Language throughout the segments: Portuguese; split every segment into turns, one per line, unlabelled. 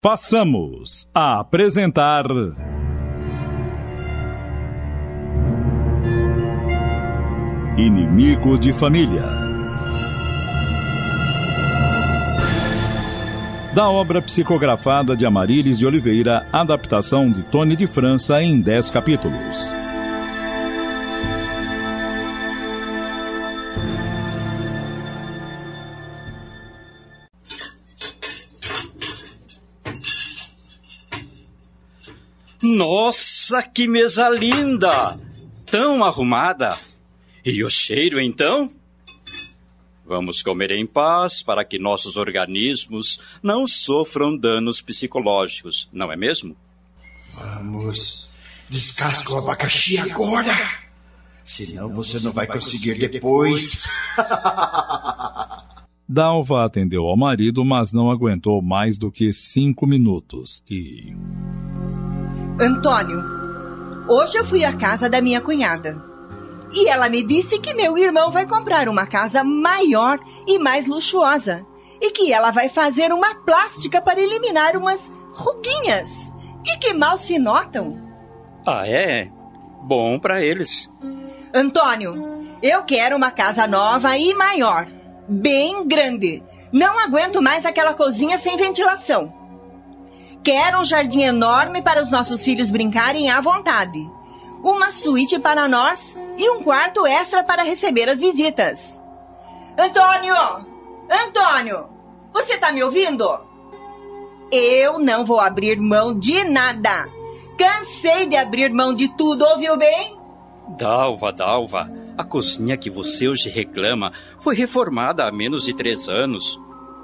Passamos a apresentar. Inimigo de Família. Da obra psicografada de Amarílis de Oliveira, adaptação de Tony de França em 10 capítulos.
Nossa, que mesa linda! Tão arrumada! E o cheiro, então? Vamos comer em paz para que nossos organismos não sofram danos psicológicos, não é mesmo?
Vamos. Descasca o abacaxi agora! Senão você não vai conseguir depois.
Dalva atendeu ao marido, mas não aguentou mais do que cinco minutos e.
Antônio, hoje eu fui à casa da minha cunhada. E ela me disse que meu irmão vai comprar uma casa maior e mais luxuosa. E que ela vai fazer uma plástica para eliminar umas ruguinhas. E que mal se notam.
Ah, é? Bom para eles.
Antônio, eu quero uma casa nova e maior. Bem grande. Não aguento mais aquela cozinha sem ventilação. Quero um jardim enorme para os nossos filhos brincarem à vontade. Uma suíte para nós e um quarto extra para receber as visitas. Antônio! Antônio! Você está me ouvindo? Eu não vou abrir mão de nada. Cansei de abrir mão de tudo, ouviu bem?
Dalva, Dalva, a cozinha que você hoje reclama foi reformada há menos de três anos.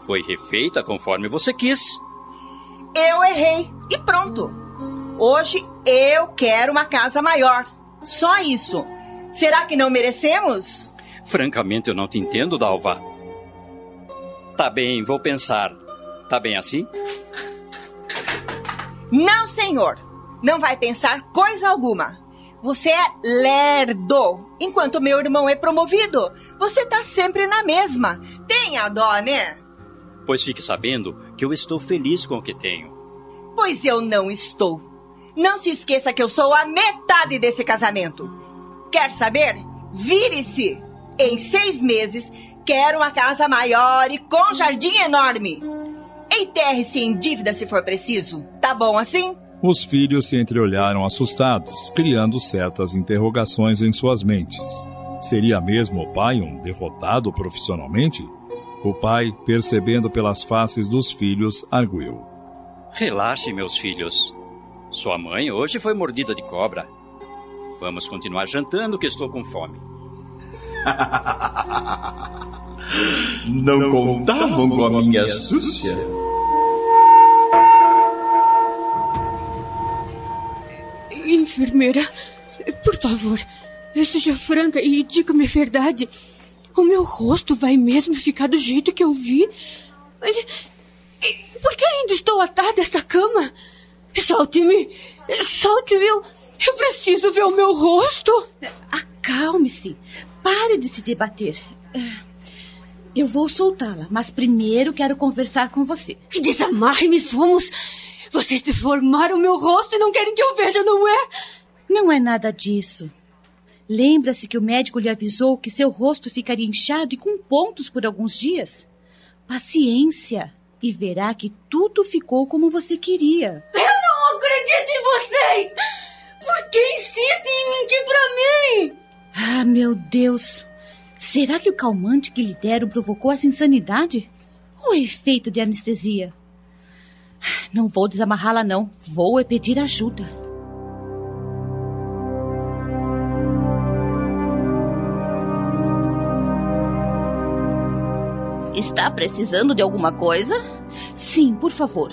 Foi refeita conforme você quis.
Eu errei e pronto. Hoje eu quero uma casa maior. Só isso. Será que não merecemos?
Francamente, eu não te entendo, Dalva. Tá bem, vou pensar. Tá bem assim?
Não, senhor. Não vai pensar coisa alguma. Você é lerdo. Enquanto meu irmão é promovido, você tá sempre na mesma. Tenha dó, né?
Pois fique sabendo que eu estou feliz com o que tenho.
Pois eu não estou. Não se esqueça que eu sou a metade desse casamento. Quer saber? Vire-se! Em seis meses, quero uma casa maior e com jardim enorme. Enterre-se em dívida se for preciso. Tá bom assim?
Os filhos se entreolharam assustados, criando certas interrogações em suas mentes. Seria mesmo o pai um derrotado profissionalmente? O pai, percebendo pelas faces dos filhos, arguiu:
Relaxe, meus filhos. Sua mãe hoje foi mordida de cobra. Vamos continuar jantando que estou com fome.
Não contavam com a minha astúcia?
Enfermeira, por favor, seja franca e diga-me a verdade. O meu rosto vai mesmo ficar do jeito que eu vi? Mas por que ainda estou atada a esta cama? Solte-me! Solte-me! Eu, eu preciso ver o meu rosto!
Acalme-se! Pare de se debater. Eu vou soltá-la, mas primeiro quero conversar com você.
Desamarre-me, vamos! Vocês deformaram o meu rosto e não querem que eu veja, não é?
Não é nada disso. Lembra-se que o médico lhe avisou que seu rosto ficaria inchado e com pontos por alguns dias? Paciência, e verá que tudo ficou como você queria.
Eu não acredito em vocês! Por que insistem em mentir para mim?
Ah, meu Deus! Será que o calmante que lhe deram provocou essa insanidade? O efeito de anestesia? Não vou desamarrá-la, não. Vou é pedir ajuda.
Está precisando de alguma coisa?
Sim, por favor.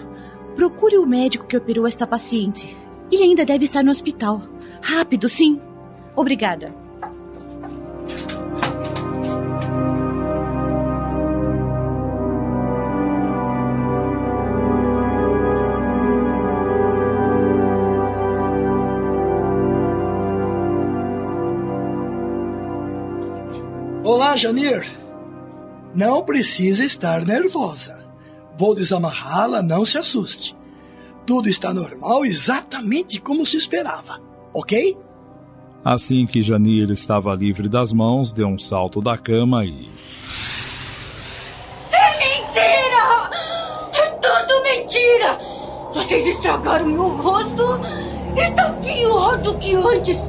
Procure o médico que operou esta paciente. Ele ainda deve estar no hospital. Rápido, sim. Obrigada.
Olá, Janir. Não precisa estar nervosa. Vou desamarrá-la, não se assuste. Tudo está normal, exatamente como se esperava, ok?
Assim que Janir estava livre das mãos, deu um salto da cama e.
É mentira! É tudo mentira! Vocês estragaram meu rosto! Está pior do que antes!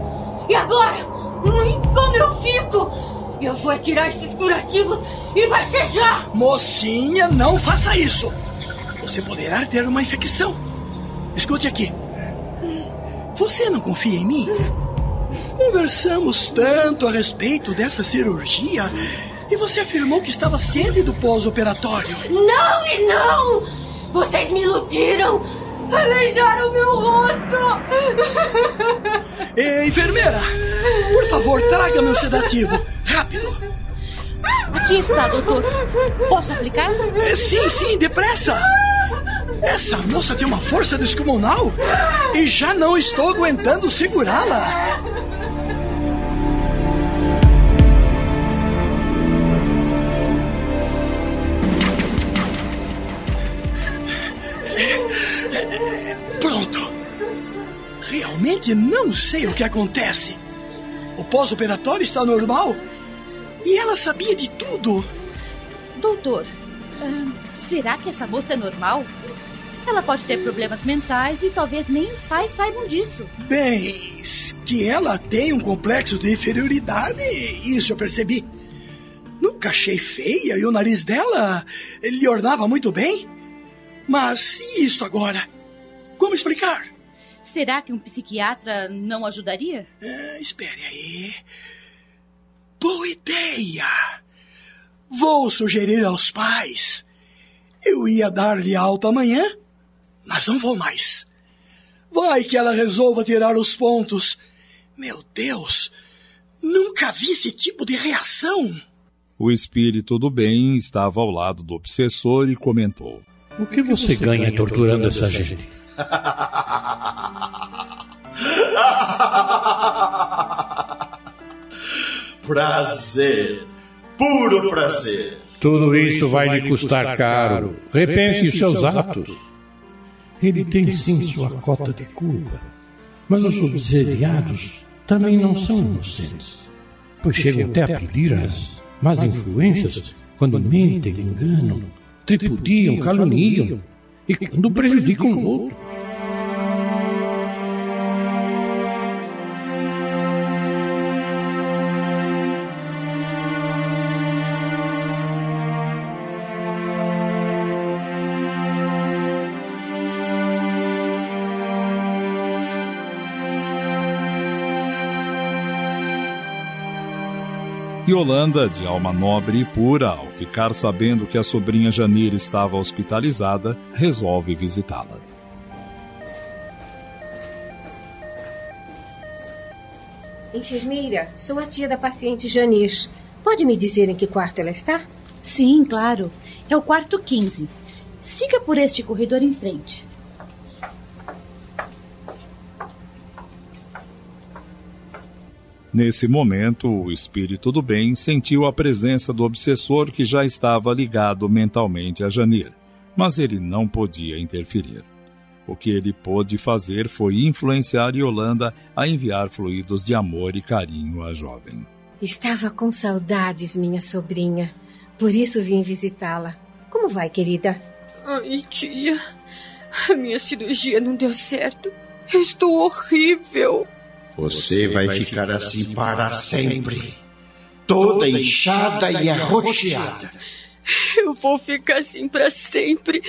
E agora? Hum, como eu fico? Eu vou tirar esses curativos e vai ser já!
Mocinha, não faça isso! Você poderá ter uma infecção. Escute aqui. Você não confia em mim? Conversamos tanto a respeito dessa cirurgia e você afirmou que estava ciente do pós-operatório.
Não e não! Vocês me iludiram! Aleijaram meu rosto!
Ei, enfermeira! Por favor, traga meu sedativo. Rápido!
Aqui está, doutor. Posso aplicar?
É, sim, sim, depressa! Essa moça tem uma força descomunal e já não estou aguentando segurá-la. Pronto. Realmente não sei o que acontece. O pós-operatório está normal e ela sabia de tudo.
Doutor, ah, será que essa moça é normal? Ela pode ter problemas mentais e talvez nem os pais saibam disso.
Bem, que ela tem um complexo de inferioridade, isso eu percebi. Nunca achei feia e o nariz dela lhe ornava muito bem. Mas e isto agora? Como explicar?
Será que um psiquiatra não ajudaria?
Ah, espere aí. Boa ideia! Vou sugerir aos pais. Eu ia dar-lhe alta amanhã, mas não vou mais. Vai que ela resolva tirar os pontos. Meu Deus, nunca vi esse tipo de reação.
O espírito do bem estava ao lado do obsessor e comentou:
O que você ganha torturando essa gente?
prazer, puro prazer.
Tudo isso vai lhe custar caro. Repense os seus atos. Ele tem sim sua cota de culpa, mas os obsediados também não são inocentes, pois chegam até a pedir as más influências quando mentem, enganam, tripudiam, caluniam e quando prejudicam outros.
Yolanda, de alma nobre e pura, ao ficar sabendo que a sobrinha Janir estava hospitalizada, resolve visitá-la.
Enfermeira, sou a tia da paciente Janir. Pode me dizer em que quarto ela está?
Sim, claro. É o quarto 15. Siga por este corredor em frente.
Nesse momento, o espírito do bem sentiu a presença do obsessor que já estava ligado mentalmente a Janir, mas ele não podia interferir. O que ele pôde fazer foi influenciar Yolanda a enviar fluidos de amor e carinho à jovem.
Estava com saudades, minha sobrinha. Por isso vim visitá-la. Como vai, querida?
Ai, tia. A minha cirurgia não deu certo. Eu estou horrível.
Você vai ficar assim para sempre. Toda inchada e arroxeada.
Eu vou ficar assim para sempre.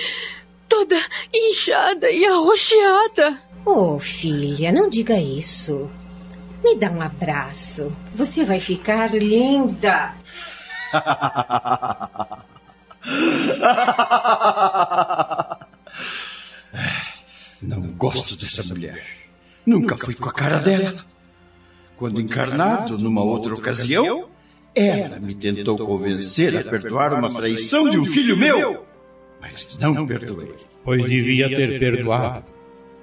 Toda inchada e arroxeada.
Oh, filha, não diga isso. Me dá um abraço. Você vai ficar linda.
Não gosto dessa mulher. Nunca fui com a cara dela. Quando encarnado numa outra ocasião, ela me tentou convencer a perdoar uma traição de um filho meu, mas não perdoei.
Pois devia ter perdoado.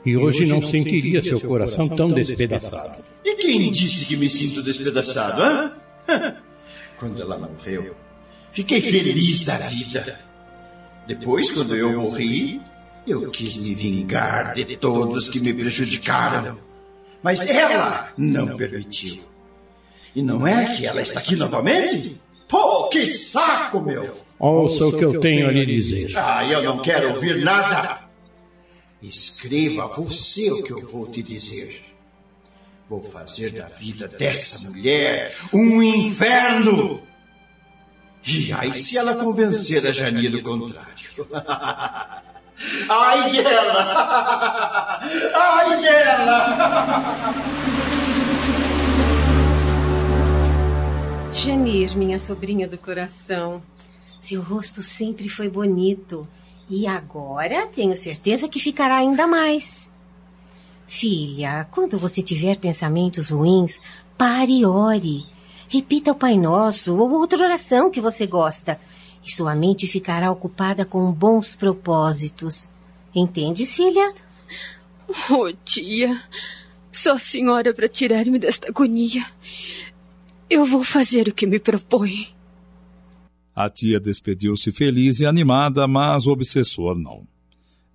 E hoje não sentiria seu coração tão despedaçado.
E quem disse que me sinto despedaçado, hã? Quando ela morreu, fiquei feliz da vida. Depois, quando eu morri, Eu quis me vingar de todos que me prejudicaram, mas ela não permitiu. E não é que ela está aqui novamente? Pô, que saco, meu!
Ouça o que eu tenho a lhe dizer.
Ah, eu não quero ouvir nada. Escreva você o que eu vou te dizer. Vou fazer da vida dessa mulher um inferno. E aí se ela convencer a Jani do contrário. Ai dela! Ai dela!
Janir, minha sobrinha do coração. Seu rosto sempre foi bonito. E agora tenho certeza que ficará ainda mais. Filha, quando você tiver pensamentos ruins, pare e ore. Repita o Pai Nosso ou outra oração que você gosta. E sua mente ficará ocupada com bons propósitos. Entende, filha?
Oh, tia. Só a senhora para tirar-me desta agonia. Eu vou fazer o que me propõe.
A tia despediu-se feliz e animada, mas o obsessor não.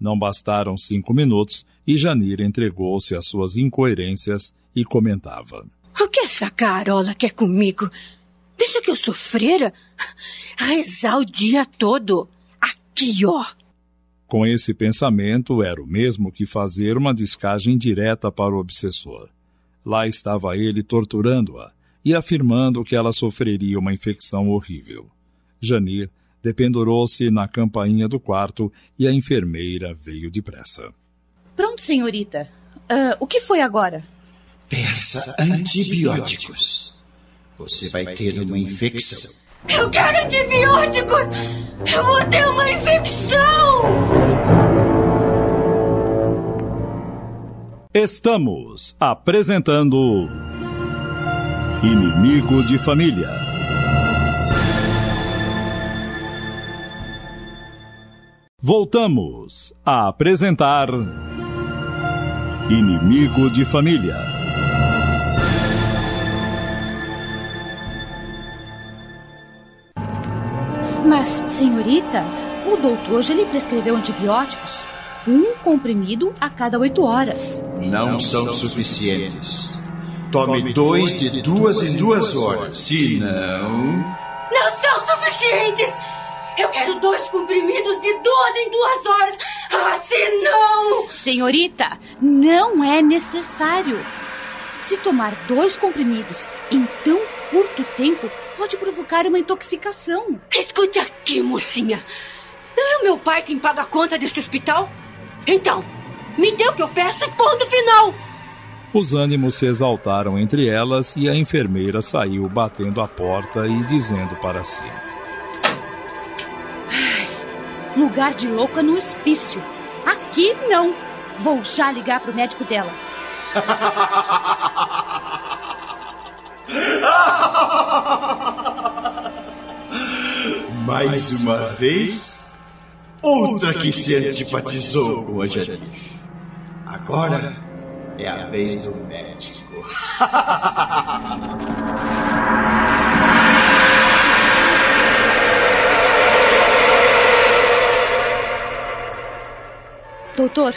Não bastaram cinco minutos e Janir entregou-se às suas incoerências e comentava.
O que essa carola quer comigo? Pensa que eu sou freira? Rezar o dia todo. Aqui, ó.
Com esse pensamento, era o mesmo que fazer uma descagem direta para o obsessor. Lá estava ele torturando-a e afirmando que ela sofreria uma infecção horrível. Janir dependurou-se na campainha do quarto e a enfermeira veio depressa.
Pronto, senhorita. Uh, o que foi agora?
Peça antibióticos. Você vai ter uma infecção.
Eu quero antibióticos! Eu vou ter uma infecção!
Estamos apresentando Inimigo de Família. Voltamos a apresentar Inimigo de Família.
Mas, senhorita, o doutor já lhe prescreveu antibióticos. Um comprimido a cada oito horas.
Não são suficientes. Tome dois de duas em duas horas. Se não.
Não são suficientes! Eu quero dois comprimidos de duas em duas horas. Ah, se não!
Senhorita, não é necessário. Se tomar dois comprimidos em tão curto tempo, pode provocar uma intoxicação.
Escute aqui, mocinha. Não é o meu pai quem paga a conta deste hospital? Então, me dê o que eu peço e ponto final.
Os ânimos se exaltaram entre elas e a enfermeira saiu batendo a porta e dizendo para si:
Lugar de louca no hospício. Aqui não. Vou já ligar pro médico dela.
Mais uma vez, outra que se antipatizou com a Janir. Agora é a vez do médico.
Doutor,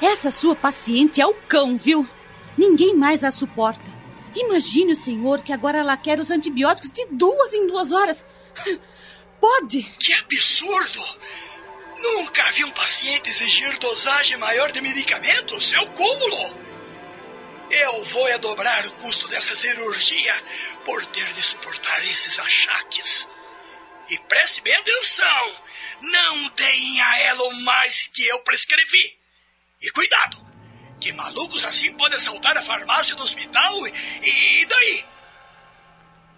essa sua paciente é o cão, viu? Ninguém mais a suporta. Imagine o senhor que agora ela quer os antibióticos de duas em duas horas. Pode!
Que absurdo! Nunca vi um paciente exigir dosagem maior de medicamentos. É o cúmulo! Eu vou é dobrar o custo dessa cirurgia por ter de suportar esses achaques. E preste bem atenção. Não deem a ela o mais que eu prescrevi. E cuidado, que malucos assim podem assaltar a farmácia do hospital e, e daí?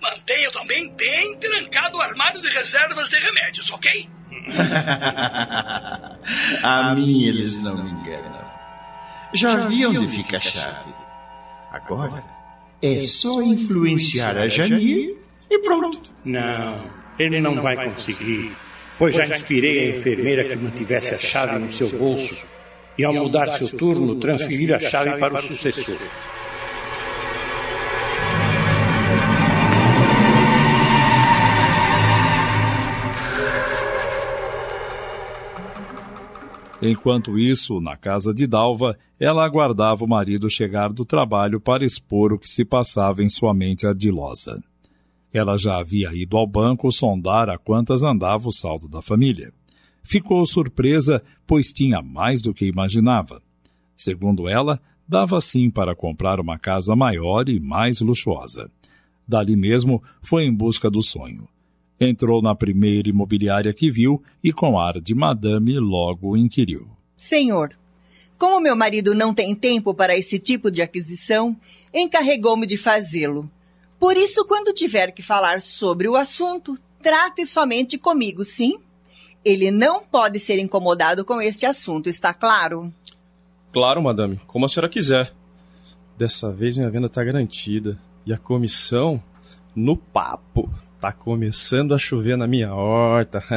Mantenha também bem trancado o armário de reservas de remédios, ok?
a mim eles não me enganam. Já vi onde fica a chave. Agora é só influenciar a Janir e pronto.
Não, ele não vai conseguir, pois já inspirei a enfermeira que mantivesse a chave no seu bolso e, ao mudar seu turno, transferir a chave para o sucessor.
Enquanto isso, na casa de Dalva, ela aguardava o marido chegar do trabalho para expor o que se passava em sua mente ardilosa. Ela já havia ido ao banco sondar a quantas andava o saldo da família. Ficou surpresa, pois tinha mais do que imaginava. Segundo ela, dava sim para comprar uma casa maior e mais luxuosa. Dali mesmo foi em busca do sonho. Entrou na primeira imobiliária que viu e, com ar de madame, logo inquiriu.
Senhor, como meu marido não tem tempo para esse tipo de aquisição, encarregou-me de fazê-lo. Por isso, quando tiver que falar sobre o assunto, trate somente comigo, sim? Ele não pode ser incomodado com este assunto, está claro?
Claro, madame, como a senhora quiser. Dessa vez minha venda está garantida. E a comissão no papo. Tá começando a chover na minha horta.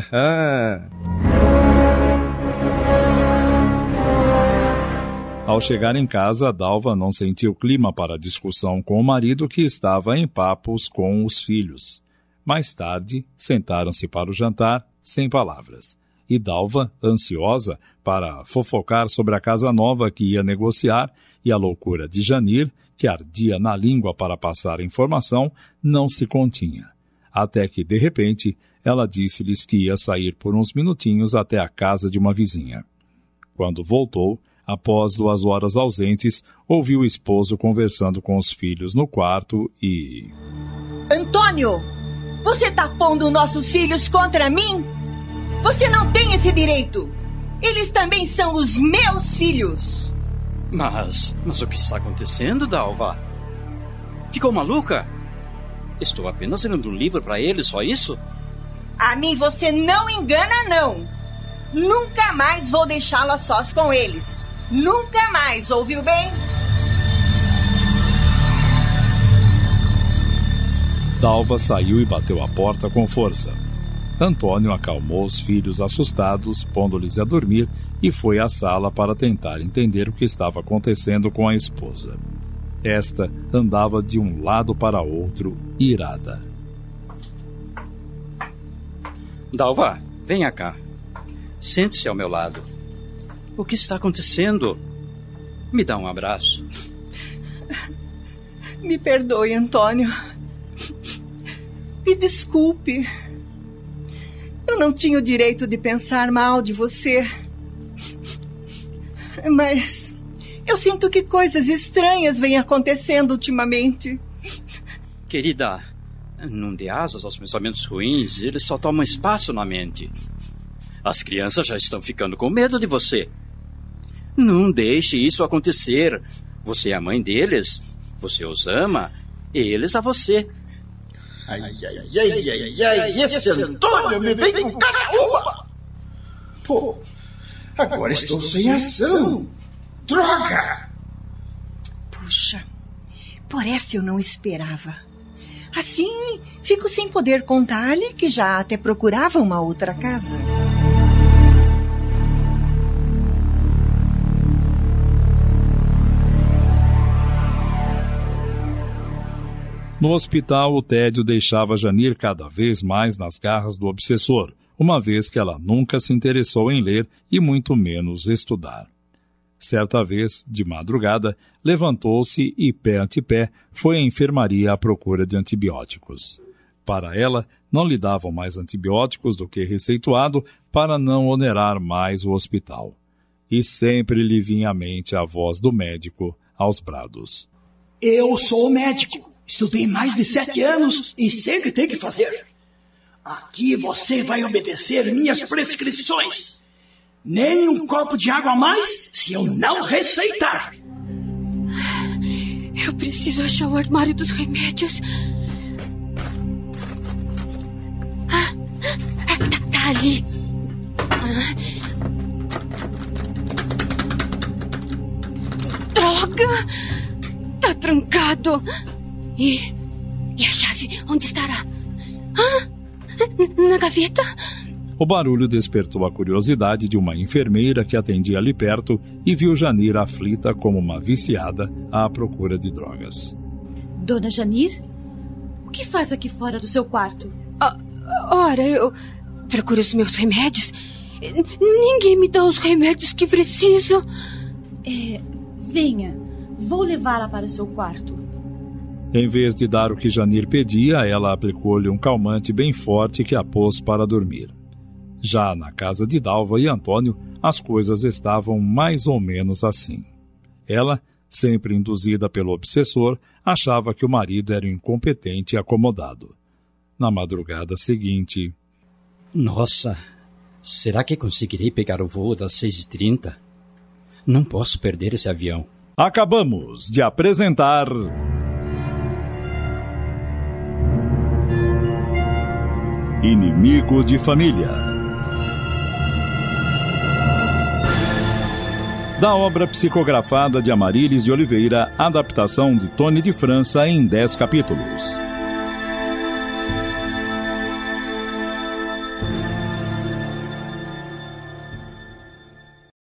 Ao chegar em casa, Dalva não sentiu clima para discussão com o marido que estava em papos com os filhos. Mais tarde, sentaram-se para o jantar, sem palavras. E Dalva, ansiosa para fofocar sobre a casa nova que ia negociar e a loucura de Janir, que ardia na língua para passar informação, não se continha. Até que, de repente, ela disse-lhes que ia sair por uns minutinhos até a casa de uma vizinha. Quando voltou, após duas horas ausentes, ouviu o esposo conversando com os filhos no quarto e.
Antônio! Você está pondo nossos filhos contra mim? Você não tem esse direito! Eles também são os meus filhos!
Mas, mas o que está acontecendo, Dalva? Ficou maluca? Estou apenas lendo um livro para ele, só isso?
A mim você não engana, não. Nunca mais vou deixá-la sós com eles. Nunca mais, ouviu bem?
Dalva saiu e bateu a porta com força. Antônio acalmou os filhos assustados, pondo-lhes a dormir, e foi à sala para tentar entender o que estava acontecendo com a esposa. Esta andava de um lado para outro, irada.
Dalva, venha cá. Sente-se ao meu lado. O que está acontecendo? Me dá um abraço.
Me perdoe, Antônio. Me desculpe. Eu não tinha o direito de pensar mal de você. Mas eu sinto que coisas estranhas vêm acontecendo ultimamente.
Querida, não dê asas aos pensamentos ruins, eles só tomam espaço na mente. As crianças já estão ficando com medo de você. Não deixe isso acontecer. Você é a mãe deles, você os ama, eles a você.
Ai, ai, ai, ai, ai, esse Antônio me vem com cada uma! Pô, agora estou sem ação! Droga!
Puxa, por essa eu não esperava. Assim, fico sem poder contar-lhe que já até procurava uma outra casa.
No hospital, o tédio deixava Janir cada vez mais nas garras do obsessor, uma vez que ela nunca se interessou em ler e muito menos estudar. Certa vez, de madrugada, levantou-se e, pé ante pé, foi à enfermaria à procura de antibióticos. Para ela, não lhe davam mais antibióticos do que receituado para não onerar mais o hospital. E sempre lhe vinha à mente a voz do médico aos brados.
Eu sou médico. Estudei mais de sete anos e sei o que tem que fazer. Aqui você vai obedecer minhas prescrições. Nem um copo de água a mais se eu não receitar.
Eu preciso achar o armário dos remédios. Ah, tá, tá ali. Ah. Droga! Tá trancado. E. E a chave? Onde estará? Ah! Na gaveta?
O barulho despertou a curiosidade de uma enfermeira que atendia ali perto e viu Janir aflita como uma viciada à procura de drogas.
Dona Janir? O que faz aqui fora do seu quarto?
Ah, ora, eu procuro os meus remédios. Ninguém me dá os remédios que preciso.
É, venha, vou levá-la para o seu quarto.
Em vez de dar o que Janir pedia, ela aplicou-lhe um calmante bem forte que a pôs para dormir. Já na casa de Dalva e Antônio, as coisas estavam mais ou menos assim. Ela, sempre induzida pelo obsessor, achava que o marido era incompetente e acomodado. Na madrugada seguinte.
Nossa, será que conseguirei pegar o voo das 6h30? Não posso perder esse avião.
Acabamos de apresentar. Inimigo de Família. Da obra psicografada de Amarílis de Oliveira, adaptação de Tony de França em 10 capítulos.